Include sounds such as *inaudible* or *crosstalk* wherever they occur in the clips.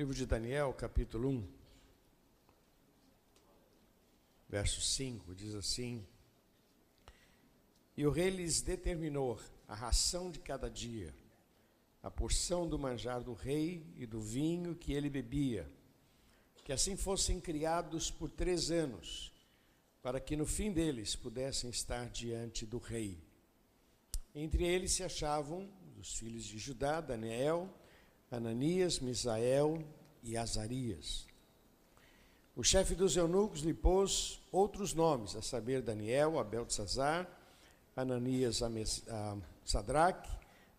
Livro de Daniel, capítulo 1, verso 5, diz assim: E o rei lhes determinou a ração de cada dia, a porção do manjar do rei e do vinho que ele bebia, que assim fossem criados por três anos, para que no fim deles pudessem estar diante do rei. Entre eles se achavam dos filhos de Judá, Daniel, Ananias, Misael e Azarias. O chefe dos eunucos lhe pôs outros nomes, a saber, Daniel, a Beltzazar, Ananias a, a Sadraque,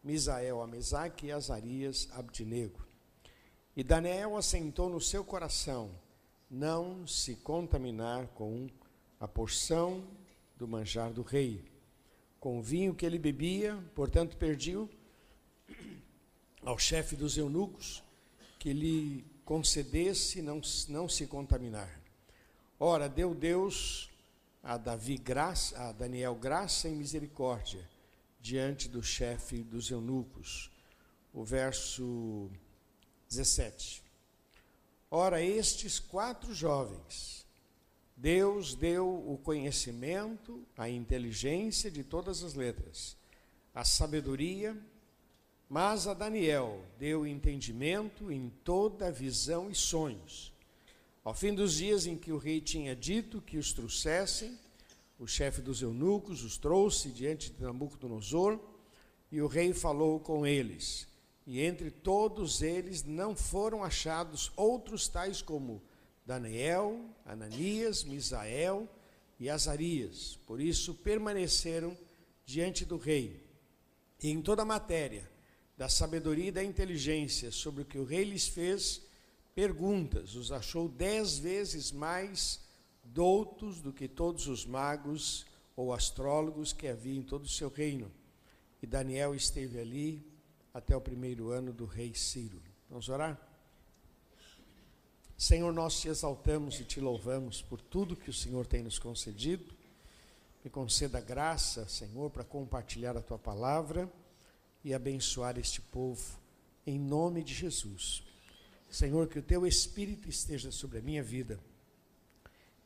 Misael a Mesaque e Azarias a Abdinego. E Daniel assentou no seu coração não se contaminar com a porção do manjar do rei, com o vinho que ele bebia, portanto perdiu ao chefe dos eunucos que lhe concedesse não, não se contaminar. Ora, deu Deus a Davi graça, a Daniel graça e misericórdia diante do chefe dos eunucos. O verso 17. Ora, estes quatro jovens, Deus deu o conhecimento, a inteligência de todas as letras, a sabedoria mas a Daniel deu entendimento em toda visão e sonhos. Ao fim dos dias em que o rei tinha dito que os trouxessem, o chefe dos eunucos os trouxe diante de Nabucodonosor, e o rei falou com eles. E entre todos eles não foram achados outros tais como Daniel, Ananias, Misael e Azarias. Por isso permaneceram diante do rei. E em toda a matéria da sabedoria e da inteligência sobre o que o rei lhes fez perguntas, os achou dez vezes mais doutos do que todos os magos ou astrólogos que havia em todo o seu reino. E Daniel esteve ali até o primeiro ano do rei Ciro. Vamos orar? Senhor, nós te exaltamos e te louvamos por tudo que o Senhor tem nos concedido. Me conceda graça, Senhor, para compartilhar a tua palavra e abençoar este povo, em nome de Jesus. Senhor, que o teu Espírito esteja sobre a minha vida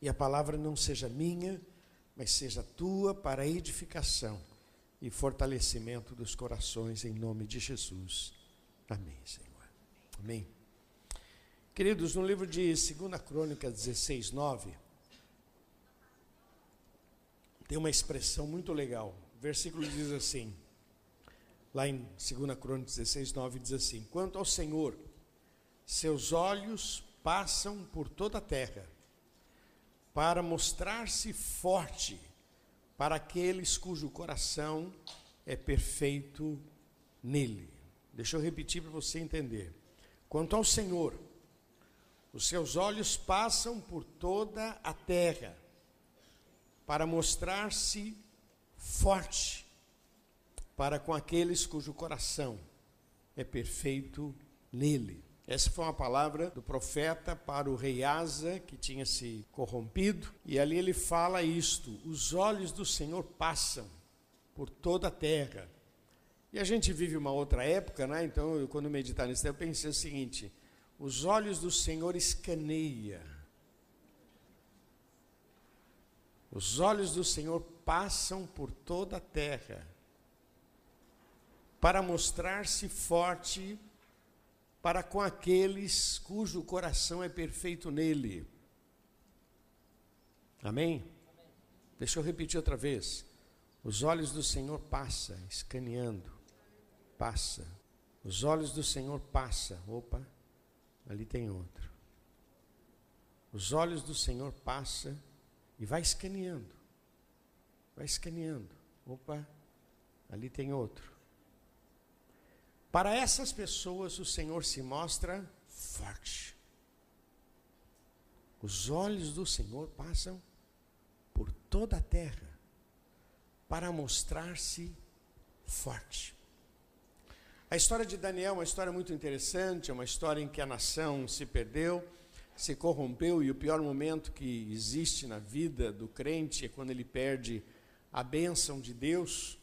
e a palavra não seja minha, mas seja tua para edificação e fortalecimento dos corações, em nome de Jesus. Amém, Senhor. Amém. Queridos, no livro de 2 Crônica 16, 9, tem uma expressão muito legal. O versículo diz assim: Lá em 2 Crônicas 16, 9 diz assim: Quanto ao Senhor, seus olhos passam por toda a terra, para mostrar-se forte para aqueles cujo coração é perfeito nele. Deixa eu repetir para você entender. Quanto ao Senhor, os seus olhos passam por toda a terra, para mostrar-se forte para com aqueles cujo coração é perfeito nele. Essa foi uma palavra do profeta para o rei Asa, que tinha se corrompido, e ali ele fala isto: os olhos do Senhor passam por toda a terra. E a gente vive uma outra época, né? Então, eu, quando meditar nisso, eu pensei o seguinte: os olhos do Senhor escaneia. Os olhos do Senhor passam por toda a terra para mostrar-se forte para com aqueles cujo coração é perfeito nele. Amém? Deixa eu repetir outra vez. Os olhos do Senhor passa, escaneando, passa. Os olhos do Senhor passa. Opa, ali tem outro. Os olhos do Senhor passa e vai escaneando. Vai escaneando. Opa, ali tem outro. Para essas pessoas, o Senhor se mostra forte. Os olhos do Senhor passam por toda a terra para mostrar-se forte. A história de Daniel é uma história muito interessante, é uma história em que a nação se perdeu, se corrompeu, e o pior momento que existe na vida do crente é quando ele perde a bênção de Deus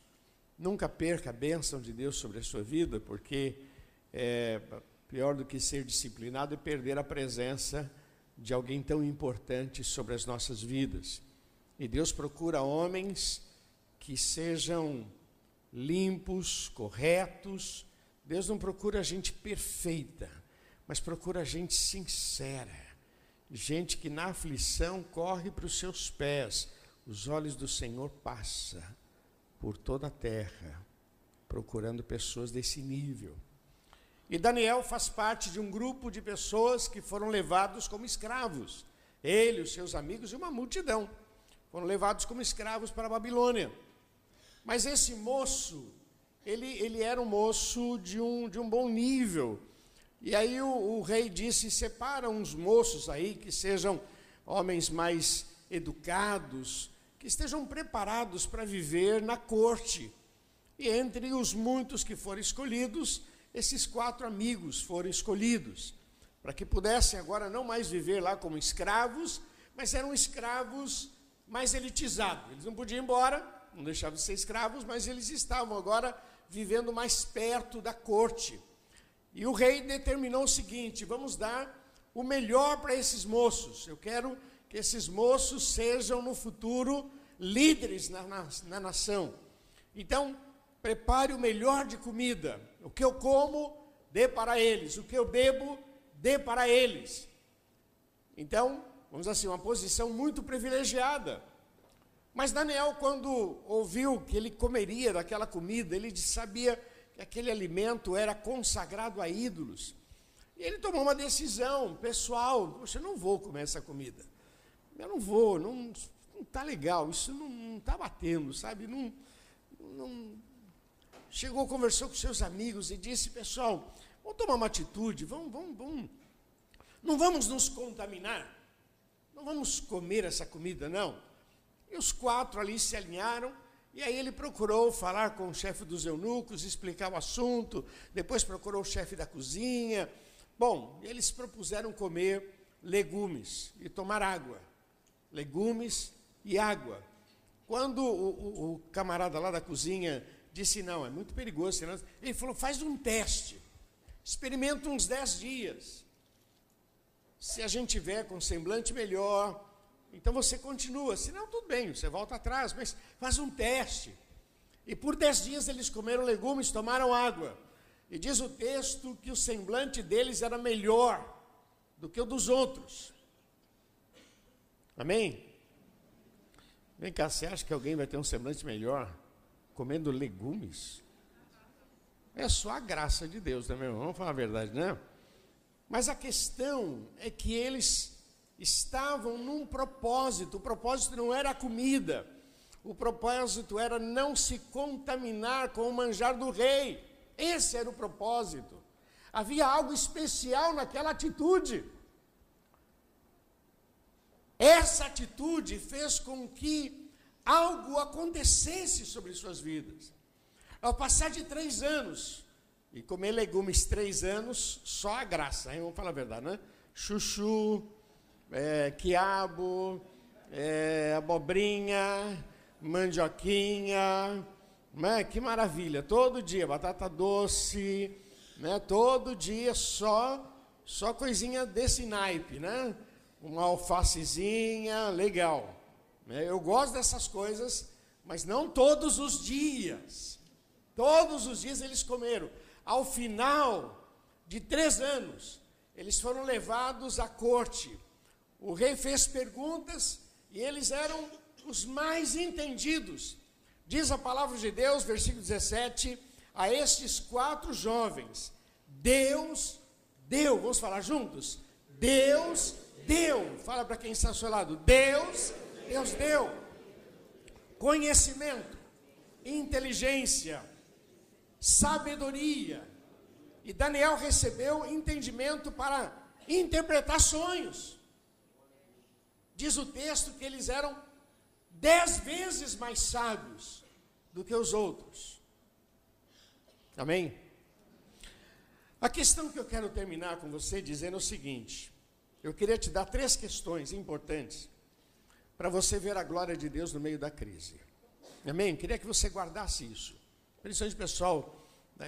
Nunca perca a bênção de Deus sobre a sua vida, porque é, pior do que ser disciplinado é perder a presença de alguém tão importante sobre as nossas vidas. E Deus procura homens que sejam limpos, corretos. Deus não procura gente perfeita, mas procura gente sincera. Gente que na aflição corre para os seus pés. Os olhos do Senhor passam por toda a terra, procurando pessoas desse nível. E Daniel faz parte de um grupo de pessoas que foram levados como escravos. Ele, os seus amigos e uma multidão foram levados como escravos para a Babilônia. Mas esse moço, ele, ele era um moço de um, de um bom nível. E aí o, o rei disse: separa uns moços aí que sejam homens mais educados, que estejam preparados para viver na corte. E entre os muitos que foram escolhidos, esses quatro amigos foram escolhidos, para que pudessem agora não mais viver lá como escravos, mas eram escravos mais elitizados. Eles não podiam ir embora, não deixavam de ser escravos, mas eles estavam agora vivendo mais perto da corte. E o rei determinou o seguinte: vamos dar o melhor para esses moços. Eu quero que esses moços sejam no futuro líderes na, na, na nação. Então, prepare o melhor de comida. O que eu como, dê para eles. O que eu bebo, dê para eles. Então, vamos assim, uma posição muito privilegiada. Mas Daniel, quando ouviu que ele comeria daquela comida, ele sabia que aquele alimento era consagrado a ídolos. E ele tomou uma decisão pessoal: Poxa, eu não vou comer essa comida. Eu não vou, não está legal, isso não está batendo, sabe? Não, não. Chegou, conversou com seus amigos e disse: Pessoal, vamos tomar uma atitude, vamos, vamos, vamos. Não vamos nos contaminar, não vamos comer essa comida, não e os quatro ali se alinharam, e aí ele procurou falar com o chefe dos eunucos, explicar o assunto, depois procurou o chefe da cozinha. Bom, eles propuseram comer legumes e tomar água. Legumes e água. Quando o, o, o camarada lá da cozinha disse, não, é muito perigoso, ele falou, faz um teste, experimenta uns dez dias. Se a gente tiver com semblante melhor, então você continua, senão tudo bem, você volta atrás, mas faz um teste. E por dez dias eles comeram legumes, tomaram água. E diz o texto que o semblante deles era melhor do que o dos outros. Amém? Vem cá, você acha que alguém vai ter um semblante melhor comendo legumes? É só a graça de Deus, né, meu irmão? Vamos falar a verdade, né? Mas a questão é que eles estavam num propósito. O propósito não era a comida, o propósito era não se contaminar com o manjar do rei. Esse era o propósito. Havia algo especial naquela atitude. Essa atitude fez com que algo acontecesse sobre suas vidas. Ao passar de três anos, e comer legumes três anos, só a graça, hein? vamos falar a verdade, né? Chuchu, é, quiabo, é, abobrinha, mandioquinha, né? que maravilha, todo dia, batata doce, né? todo dia só, só coisinha desse naipe, né? Uma alfacezinha, legal. Né? Eu gosto dessas coisas, mas não todos os dias. Todos os dias eles comeram. Ao final de três anos, eles foram levados à corte o rei fez perguntas e eles eram os mais entendidos. Diz a palavra de Deus, versículo 17: a estes quatro jovens, Deus deu, vamos falar juntos? Deus deu, fala para quem está ao seu lado: Deus, Deus deu conhecimento, inteligência, sabedoria. E Daniel recebeu entendimento para interpretar sonhos. Diz o texto que eles eram dez vezes mais sábios do que os outros. Amém? A questão que eu quero terminar com você dizendo é o seguinte: eu queria te dar três questões importantes para você ver a glória de Deus no meio da crise. Amém? Queria que você guardasse isso. Principalmente pessoal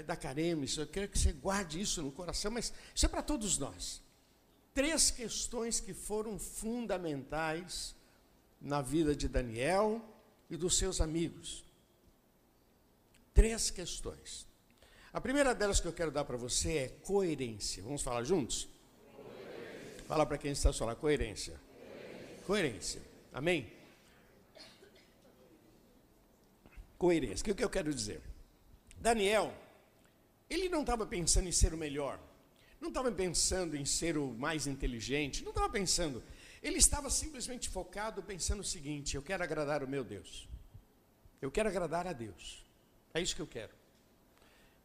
da Caremes, eu quero que você guarde isso no coração, mas isso é para todos nós. Três questões que foram fundamentais na vida de Daniel e dos seus amigos. Três questões. A primeira delas que eu quero dar para você é coerência. Vamos falar juntos? Fala para quem está falando, coerência. coerência. Coerência. Amém? Coerência. O que, eu quero dizer? Daniel, ele não estava pensando em ser o melhor, não estava pensando em ser o mais inteligente, não estava pensando. Ele estava simplesmente focado, pensando o seguinte: eu quero agradar o meu Deus. Eu quero agradar a Deus. É isso que eu quero.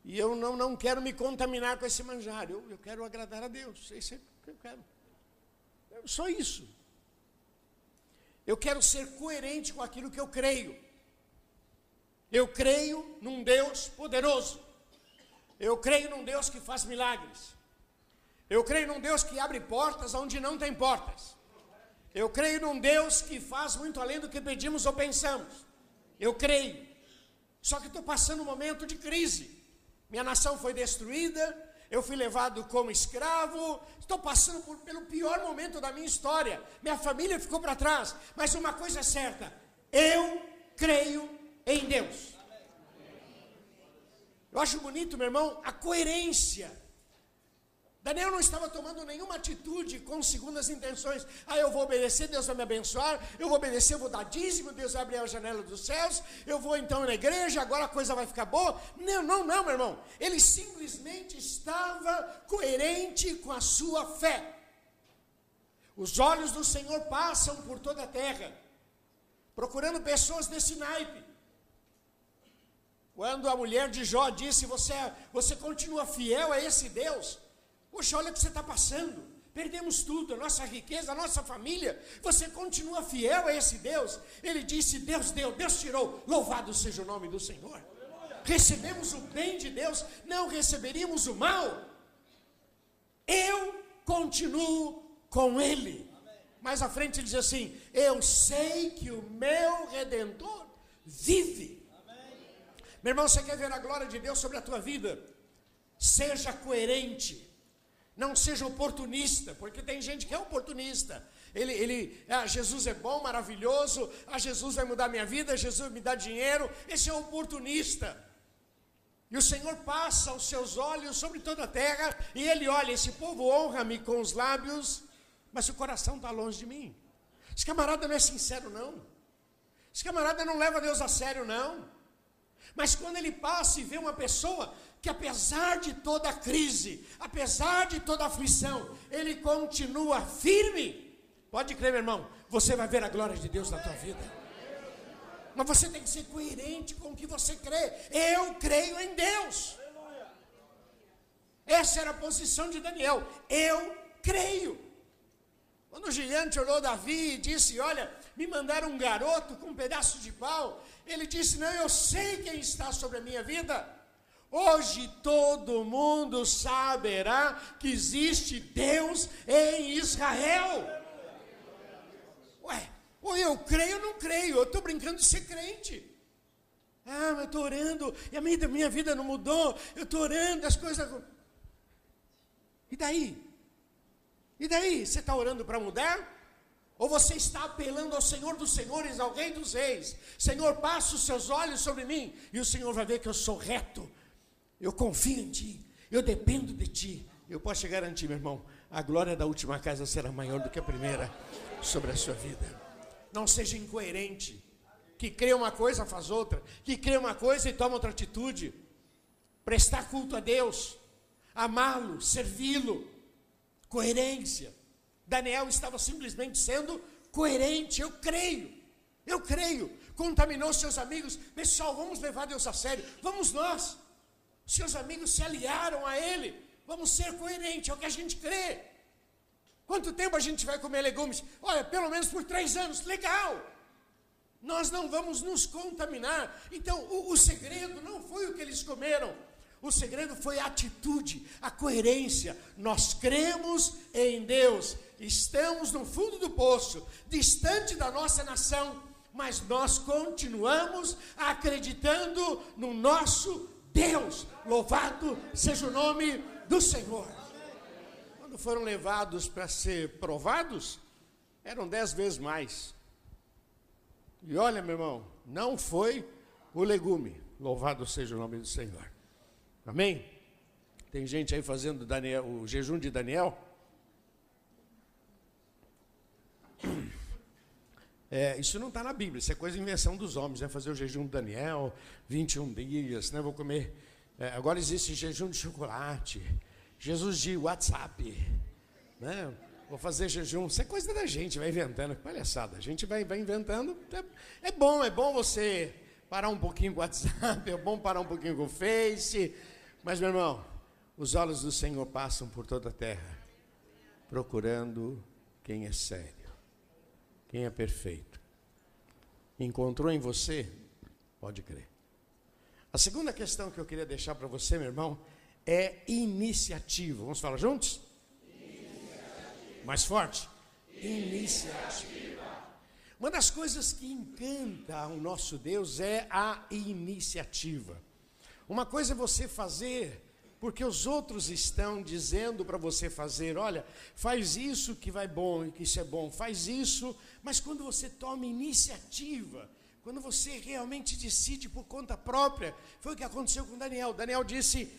E eu não, não quero me contaminar com esse manjar. Eu, eu quero agradar a Deus. É isso que eu quero. Só isso. Eu quero ser coerente com aquilo que eu creio. Eu creio num Deus poderoso. Eu creio num Deus que faz milagres. Eu creio num Deus que abre portas onde não tem portas. Eu creio num Deus que faz muito além do que pedimos ou pensamos. Eu creio. Só que estou passando um momento de crise. Minha nação foi destruída, eu fui levado como escravo, estou passando por, pelo pior momento da minha história. Minha família ficou para trás. Mas uma coisa é certa: eu creio em Deus. Eu acho bonito, meu irmão, a coerência. Daniel não estava tomando nenhuma atitude com segundas intenções. Ah, eu vou obedecer, Deus vai me abençoar. Eu vou obedecer, vou dar dízimo, Deus vai abrir a janela dos céus. Eu vou então na igreja, agora a coisa vai ficar boa. Não, não, não, meu irmão. Ele simplesmente estava coerente com a sua fé. Os olhos do Senhor passam por toda a terra, procurando pessoas desse naipe. Quando a mulher de Jó disse: Você, você continua fiel a esse Deus? Poxa, olha o que você está passando. Perdemos tudo, a nossa riqueza, a nossa família. Você continua fiel a esse Deus? Ele disse: Deus deu, Deus tirou. Louvado seja o nome do Senhor. Recebemos o bem de Deus, não receberíamos o mal. Eu continuo com Ele. Mais à frente ele diz assim: Eu sei que o meu redentor vive. Meu irmão, você quer ver a glória de Deus sobre a tua vida? Seja coerente. Não seja oportunista, porque tem gente que é oportunista. Ele, ele, ah, Jesus é bom, maravilhoso, ah, Jesus vai mudar minha vida, Jesus me dá dinheiro. Esse é oportunista. E o Senhor passa os seus olhos sobre toda a terra, e Ele olha: esse povo honra-me com os lábios, mas o coração está longe de mim. Esse camarada não é sincero, não. Esse camarada não leva Deus a sério, não. Mas quando ele passa e vê uma pessoa que, apesar de toda a crise, apesar de toda a aflição, ele continua firme, pode crer, meu irmão, você vai ver a glória de Deus na tua vida. Mas você tem que ser coerente com o que você crê. Eu creio em Deus. Essa era a posição de Daniel. Eu creio. Quando o gigante olhou Davi e disse: Olha, me mandaram um garoto com um pedaço de pau, ele disse: Não, eu sei quem está sobre a minha vida. Hoje todo mundo saberá que existe Deus em Israel. Ué, ou eu creio ou não creio, eu estou brincando de ser crente. Ah, mas eu estou orando, e a minha, minha vida não mudou, eu estou orando, as coisas. E daí? E daí? Você está orando para mudar? Ou você está apelando ao Senhor dos Senhores, ao Rei dos Reis? Senhor, passa os seus olhos sobre mim, e o Senhor vai ver que eu sou reto, eu confio em Ti, eu dependo de Ti. Eu posso te garantir, meu irmão, a glória da última casa será maior do que a primeira sobre a sua vida. Não seja incoerente, que crê uma coisa, faz outra, que crê uma coisa e toma outra atitude. Prestar culto a Deus, amá-lo, servi-lo, coerência. Daniel estava simplesmente sendo coerente. Eu creio, eu creio. Contaminou seus amigos. Pessoal, vamos levar Deus a sério. Vamos nós. Seus amigos se aliaram a Ele. Vamos ser coerentes, é o que a gente crê. Quanto tempo a gente vai comer legumes? Olha, pelo menos por três anos. Legal. Nós não vamos nos contaminar. Então, o, o segredo não foi o que eles comeram o segredo foi a atitude, a coerência. Nós cremos em Deus, estamos no fundo do poço, distante da nossa nação, mas nós continuamos acreditando no nosso Deus. Louvado seja o nome do Senhor. Quando foram levados para ser provados, eram dez vezes mais. E olha, meu irmão, não foi o legume. Louvado seja o nome do Senhor. Amém? Tem gente aí fazendo Daniel, o jejum de Daniel. É, isso não está na Bíblia, isso é coisa invenção dos homens, né? Fazer o jejum de Daniel, 21 dias, né? Vou comer. É, agora existe jejum de chocolate, Jesus de WhatsApp, né? Vou fazer jejum, isso é coisa da gente, vai inventando, palhaçada. A gente vai, vai inventando. É, é bom, é bom você parar um pouquinho com o WhatsApp, é bom parar um pouquinho com o Face. Mas, meu irmão, os olhos do Senhor passam por toda a terra, procurando quem é sério. Quem é perfeito? Encontrou em você? Pode crer. A segunda questão que eu queria deixar para você, meu irmão, é iniciativa. Vamos falar juntos? Iniciativa. Mais forte? Iniciativa. Uma das coisas que encanta o nosso Deus é a iniciativa. Uma coisa é você fazer porque os outros estão dizendo para você fazer, olha, faz isso que vai bom e que isso é bom, faz isso, mas quando você toma iniciativa, quando você realmente decide por conta própria, foi o que aconteceu com Daniel. Daniel disse: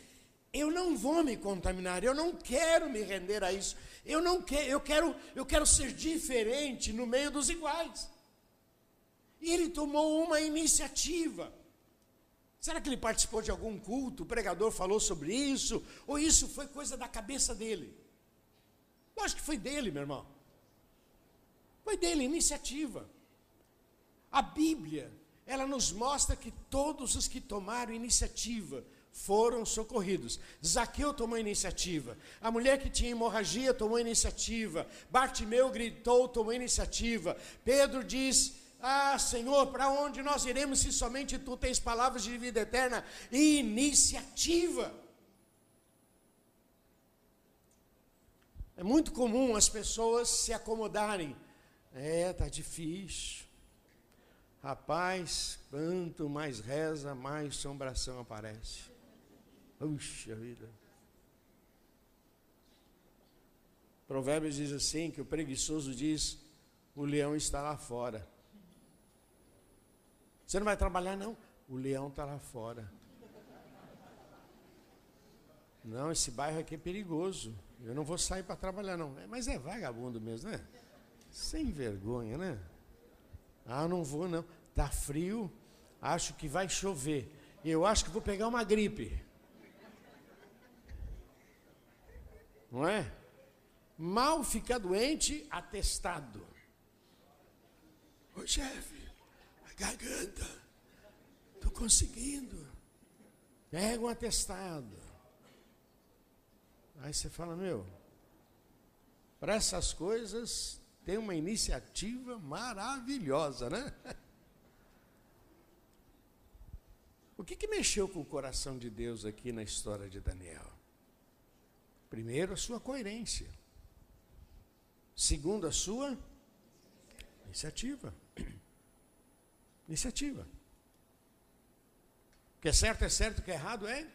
Eu não vou me contaminar, eu não quero me render a isso, eu não quero, eu quero, eu quero ser diferente no meio dos iguais. E ele tomou uma iniciativa. Será que ele participou de algum culto? O pregador falou sobre isso? Ou isso foi coisa da cabeça dele? Lógico que foi dele, meu irmão. Foi dele, iniciativa. A Bíblia, ela nos mostra que todos os que tomaram iniciativa foram socorridos. Zaqueu tomou iniciativa. A mulher que tinha hemorragia tomou iniciativa. Bartimeu gritou, tomou iniciativa. Pedro diz: ah, Senhor, para onde nós iremos se somente tu tens palavras de vida eterna e iniciativa? É muito comum as pessoas se acomodarem. É, tá difícil. Rapaz, quanto mais reza, mais sombração aparece. Puxa vida. Provérbios diz assim: que o preguiçoso diz: o leão está lá fora. Você não vai trabalhar, não? O leão está lá fora. Não, esse bairro aqui é perigoso. Eu não vou sair para trabalhar, não. É, mas é vagabundo mesmo, né? Sem vergonha, né? Ah, não vou, não. Tá frio, acho que vai chover. Eu acho que vou pegar uma gripe. Não é? Mal ficar doente, atestado. Ô chefe, garganta. Estou conseguindo. Pega um atestado. Aí você fala, meu, para essas coisas tem uma iniciativa maravilhosa, né? *laughs* O que, que mexeu com o coração de Deus aqui na história de Daniel? Primeiro, a sua coerência. Segundo, a sua iniciativa. Iniciativa. O que é certo é certo, o que é errado é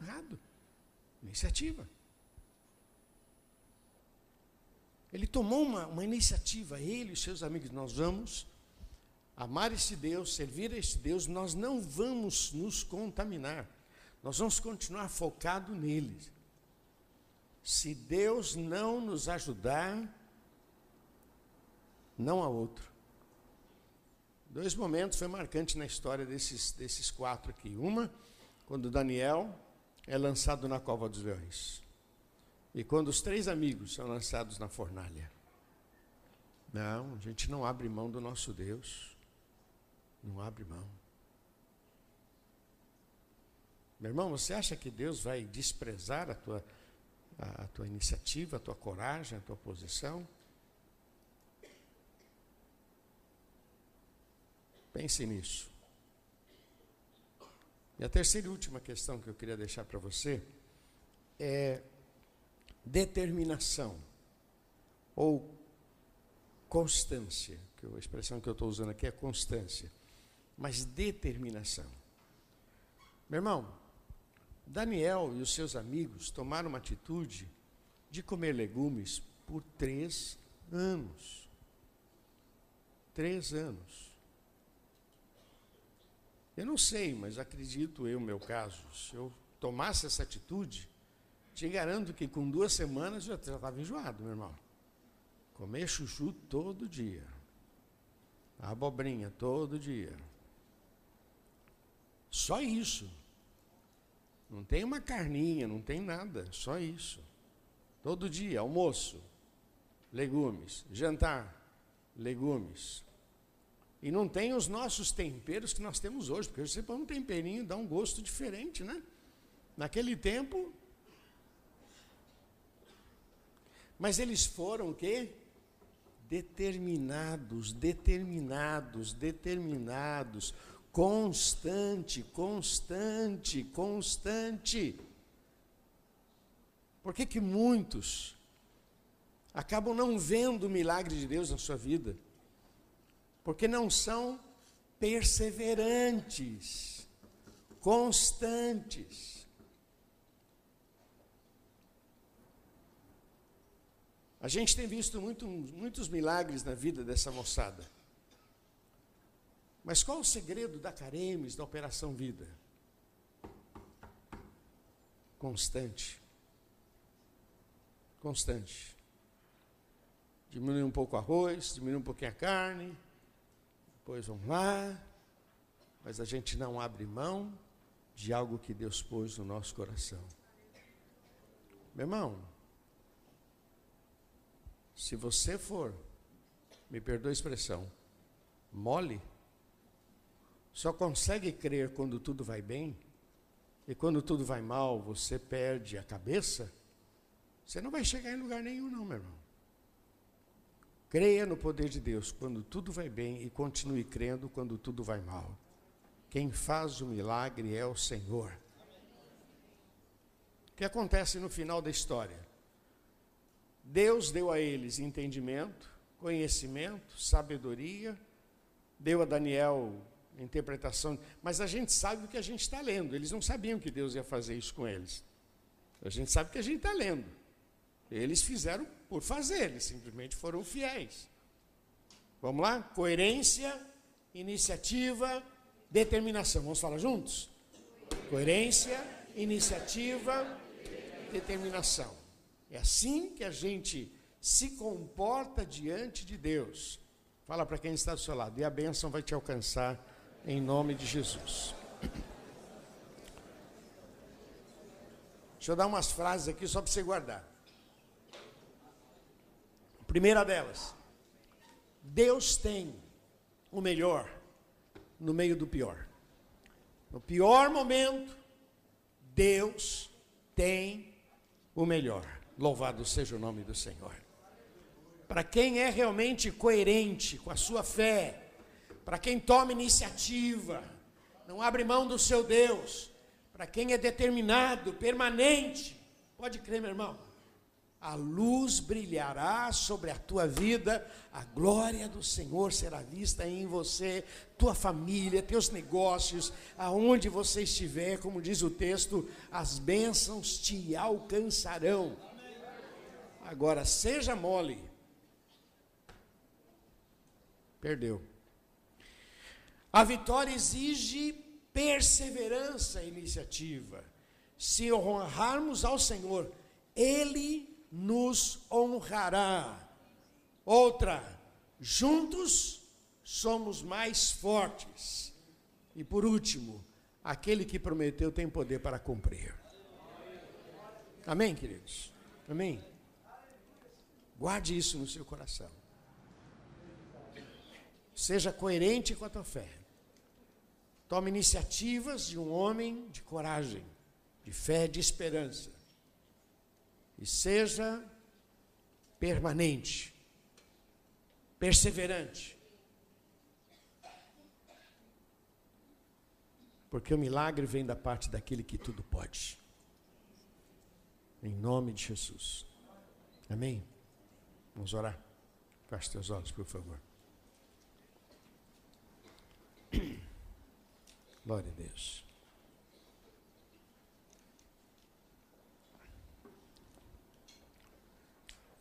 errado. Iniciativa. Ele tomou uma, uma iniciativa, ele e seus amigos, nós vamos amar esse Deus, servir a esse Deus, nós não vamos nos contaminar, nós vamos continuar focado nele. Se Deus não nos ajudar, não há outro. Dois momentos foi marcante na história desses, desses quatro aqui. Uma, quando Daniel é lançado na cova dos leões. E quando os três amigos são lançados na fornalha. Não, a gente não abre mão do nosso Deus. Não abre mão. Meu irmão, você acha que Deus vai desprezar a tua, a, a tua iniciativa, a tua coragem, a tua posição? Pense nisso. E a terceira e última questão que eu queria deixar para você é determinação ou constância, que a expressão que eu estou usando aqui é constância, mas determinação. Meu irmão, Daniel e os seus amigos tomaram uma atitude de comer legumes por três anos. Três anos. Eu não sei, mas acredito eu, meu caso, se eu tomasse essa atitude, te garanto que com duas semanas já estava enjoado, meu irmão. Comer chuchu todo dia. Abobrinha todo dia. Só isso. Não tem uma carninha, não tem nada, só isso. Todo dia, almoço, legumes, jantar, legumes. E não tem os nossos temperos que nós temos hoje, porque você põe um temperinho, dá um gosto diferente, né? Naquele tempo. Mas eles foram o quê? Determinados, determinados, determinados constante, constante, constante. Por que, que muitos acabam não vendo o milagre de Deus na sua vida? Porque não são perseverantes, constantes. A gente tem visto muito, muitos milagres na vida dessa moçada. Mas qual o segredo da Caremes, da Operação Vida? Constante. Constante. Diminui um pouco o arroz, diminui um pouquinho a carne, depois vamos lá, mas a gente não abre mão de algo que Deus pôs no nosso coração. Meu irmão, se você for, me perdoa a expressão, mole, só consegue crer quando tudo vai bem, e quando tudo vai mal, você perde a cabeça, você não vai chegar em lugar nenhum, não, meu irmão. Creia no poder de Deus quando tudo vai bem e continue crendo quando tudo vai mal. Quem faz o milagre é o Senhor. O que acontece no final da história? Deus deu a eles entendimento, conhecimento, sabedoria, deu a Daniel interpretação, mas a gente sabe o que a gente está lendo. Eles não sabiam que Deus ia fazer isso com eles. A gente sabe o que a gente está lendo. Eles fizeram por fazer, eles simplesmente foram fiéis. Vamos lá? Coerência, iniciativa, determinação. Vamos falar juntos? Coerência, iniciativa, determinação. É assim que a gente se comporta diante de Deus. Fala para quem está do seu lado, e a bênção vai te alcançar em nome de Jesus. Deixa eu dar umas frases aqui só para você guardar. Primeira delas, Deus tem o melhor no meio do pior. No pior momento, Deus tem o melhor. Louvado seja o nome do Senhor. Para quem é realmente coerente com a sua fé, para quem toma iniciativa, não abre mão do seu Deus, para quem é determinado, permanente, pode crer, meu irmão, a luz brilhará sobre a tua vida, a glória do Senhor será vista em você, tua família, teus negócios, aonde você estiver, como diz o texto, as bênçãos te alcançarão. Agora, seja mole, perdeu. A vitória exige perseverança e iniciativa. Se honrarmos ao Senhor, Ele nos honrará. Outra, juntos somos mais fortes. E por último, aquele que prometeu tem poder para cumprir. Amém, queridos? Amém? Guarde isso no seu coração. Seja coerente com a tua fé. Tome iniciativas de um homem de coragem, de fé, de esperança. E seja permanente, perseverante. Porque o milagre vem da parte daquele que tudo pode. Em nome de Jesus. Amém? Vamos orar? Feche teus olhos, por favor. Glória a Deus.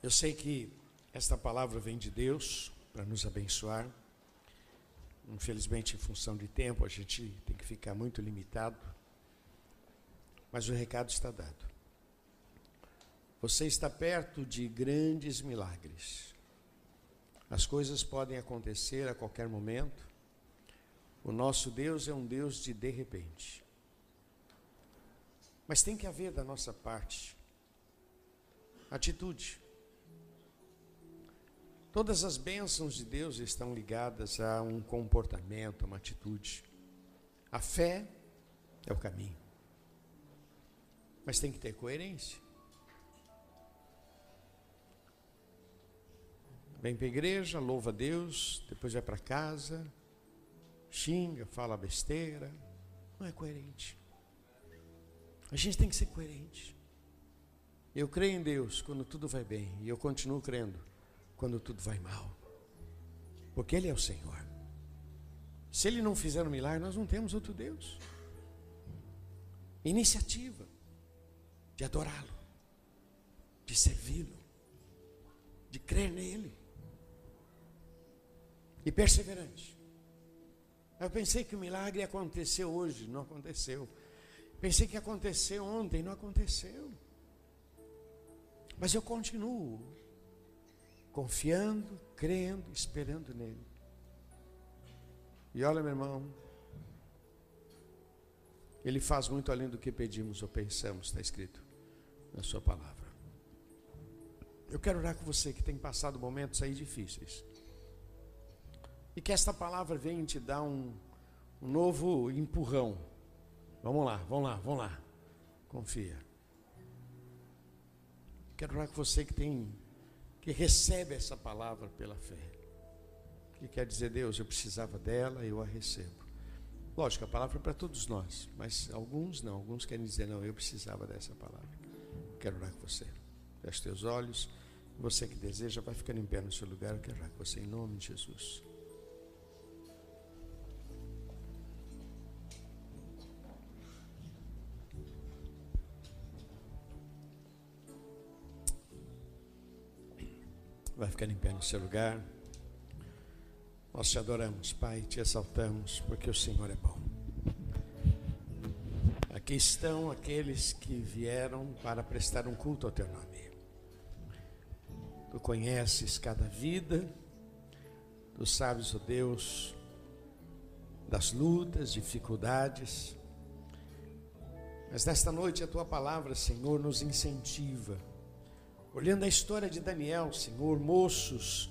Eu sei que esta palavra vem de Deus para nos abençoar. Infelizmente, em função de tempo, a gente tem que ficar muito limitado. Mas o recado está dado. Você está perto de grandes milagres. As coisas podem acontecer a qualquer momento. O nosso Deus é um Deus de de repente. Mas tem que haver da nossa parte atitude. Todas as bênçãos de Deus estão ligadas a um comportamento, a uma atitude. A fé é o caminho. Mas tem que ter coerência. Vem para a igreja, louva a Deus, depois vai para casa, xinga, fala besteira. Não é coerente. A gente tem que ser coerente. Eu creio em Deus quando tudo vai bem, e eu continuo crendo quando tudo vai mal, porque Ele é o Senhor. Se Ele não fizer um milagre, nós não temos outro Deus. Iniciativa de adorá-lo, de servi-lo, de crer nele e perseverante. Eu pensei que o milagre aconteceu hoje, não aconteceu. Pensei que aconteceu ontem, não aconteceu. Mas eu continuo confiando, crendo, esperando nele. E olha, meu irmão, ele faz muito além do que pedimos ou pensamos, está escrito na sua palavra. Eu quero orar com você que tem passado momentos aí difíceis. E que esta palavra venha te dar um, um novo empurrão Vamos lá, vamos lá, vamos lá. Confia. Quero falar com você que tem, que recebe essa palavra pela fé. Que quer dizer, Deus, eu precisava dela, eu a recebo. Lógico, a palavra é para todos nós, mas alguns não, alguns querem dizer, não, eu precisava dessa palavra. Quero orar com você. Feche teus olhos. Você que deseja, vai ficando em pé no seu lugar. Eu quero orar com você em nome de Jesus. Vai ficar em pé no seu lugar. Nós te adoramos, Pai, te exaltamos, porque o Senhor é bom. Aqui estão aqueles que vieram para prestar um culto ao teu nome. Tu conheces cada vida, tu sabes, oh Deus, das lutas, dificuldades. Mas nesta noite a tua palavra, Senhor, nos incentiva Olhando a história de Daniel, Senhor, moços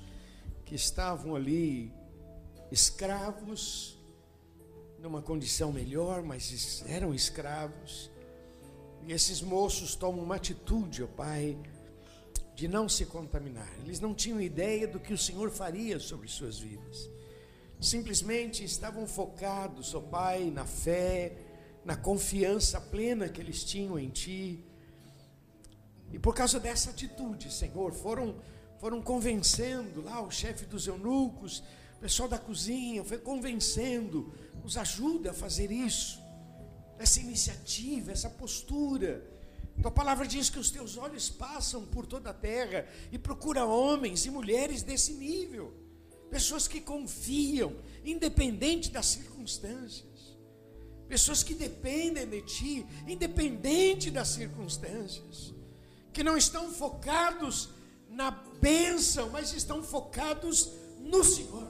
que estavam ali escravos, numa condição melhor, mas eram escravos. E esses moços tomam uma atitude, ó Pai, de não se contaminar. Eles não tinham ideia do que o Senhor faria sobre suas vidas. Simplesmente estavam focados, ó Pai, na fé, na confiança plena que eles tinham em Ti e por causa dessa atitude, Senhor, foram, foram convencendo lá o chefe dos eunucos, o pessoal da cozinha, foi convencendo, nos ajuda a fazer isso, essa iniciativa, essa postura. Tua palavra diz que os teus olhos passam por toda a terra e procura homens e mulheres desse nível, pessoas que confiam, independente das circunstâncias, pessoas que dependem de Ti, independente das circunstâncias que não estão focados na bênção, mas estão focados no Senhor.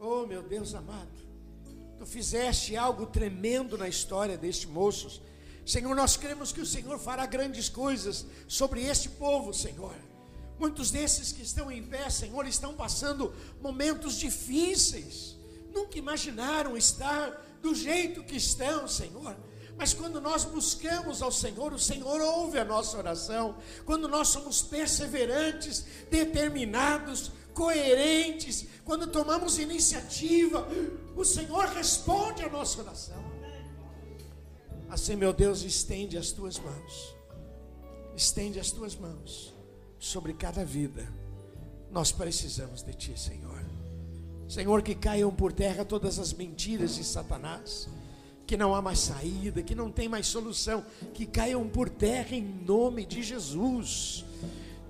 Oh, meu Deus amado, tu fizeste algo tremendo na história destes moços. Senhor, nós cremos que o Senhor fará grandes coisas sobre este povo, Senhor. Muitos desses que estão em pé, Senhor, estão passando momentos difíceis. Nunca imaginaram estar do jeito que estão, Senhor mas quando nós buscamos ao Senhor, o Senhor ouve a nossa oração. Quando nós somos perseverantes, determinados, coerentes, quando tomamos iniciativa, o Senhor responde a nossa oração. Assim, meu Deus, estende as tuas mãos. Estende as tuas mãos sobre cada vida. Nós precisamos de ti, Senhor. Senhor, que caiam por terra todas as mentiras de Satanás que não há mais saída, que não tem mais solução, que caiam por terra em nome de Jesus.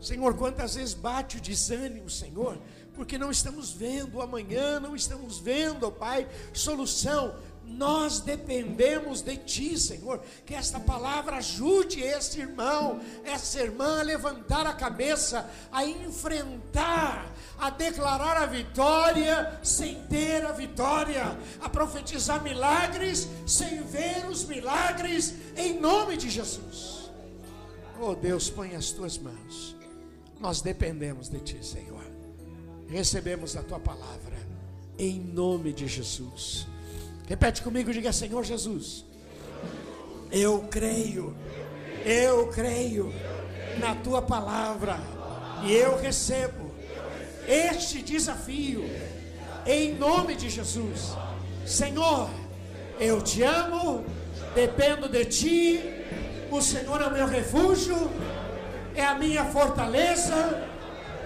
Senhor, quantas vezes bate o desânimo, Senhor, porque não estamos vendo amanhã, não estamos vendo, ó Pai, solução. Nós dependemos de Ti, Senhor. Que esta palavra ajude esse irmão, essa irmã a levantar a cabeça, a enfrentar, a declarar a vitória sem ter a vitória, a profetizar milagres sem ver os milagres, em nome de Jesus. Oh Deus, põe as tuas mãos. Nós dependemos de Ti, Senhor. Recebemos a Tua palavra, em nome de Jesus. Repete comigo, diga Senhor Jesus. Eu creio, eu creio na tua palavra e eu recebo este desafio em nome de Jesus. Senhor, eu te amo, dependo de ti, o Senhor é o meu refúgio, é a minha fortaleza.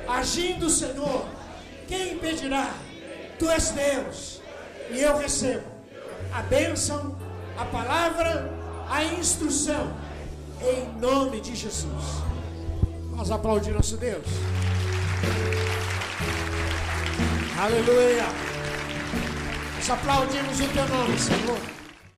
Agindo, Senhor, quem impedirá? Tu és Deus e eu recebo a bênção, a palavra, a instrução, em nome de Jesus. Nós aplaudimos nosso Deus. Aleluia. Nós aplaudimos o teu nome, Senhor.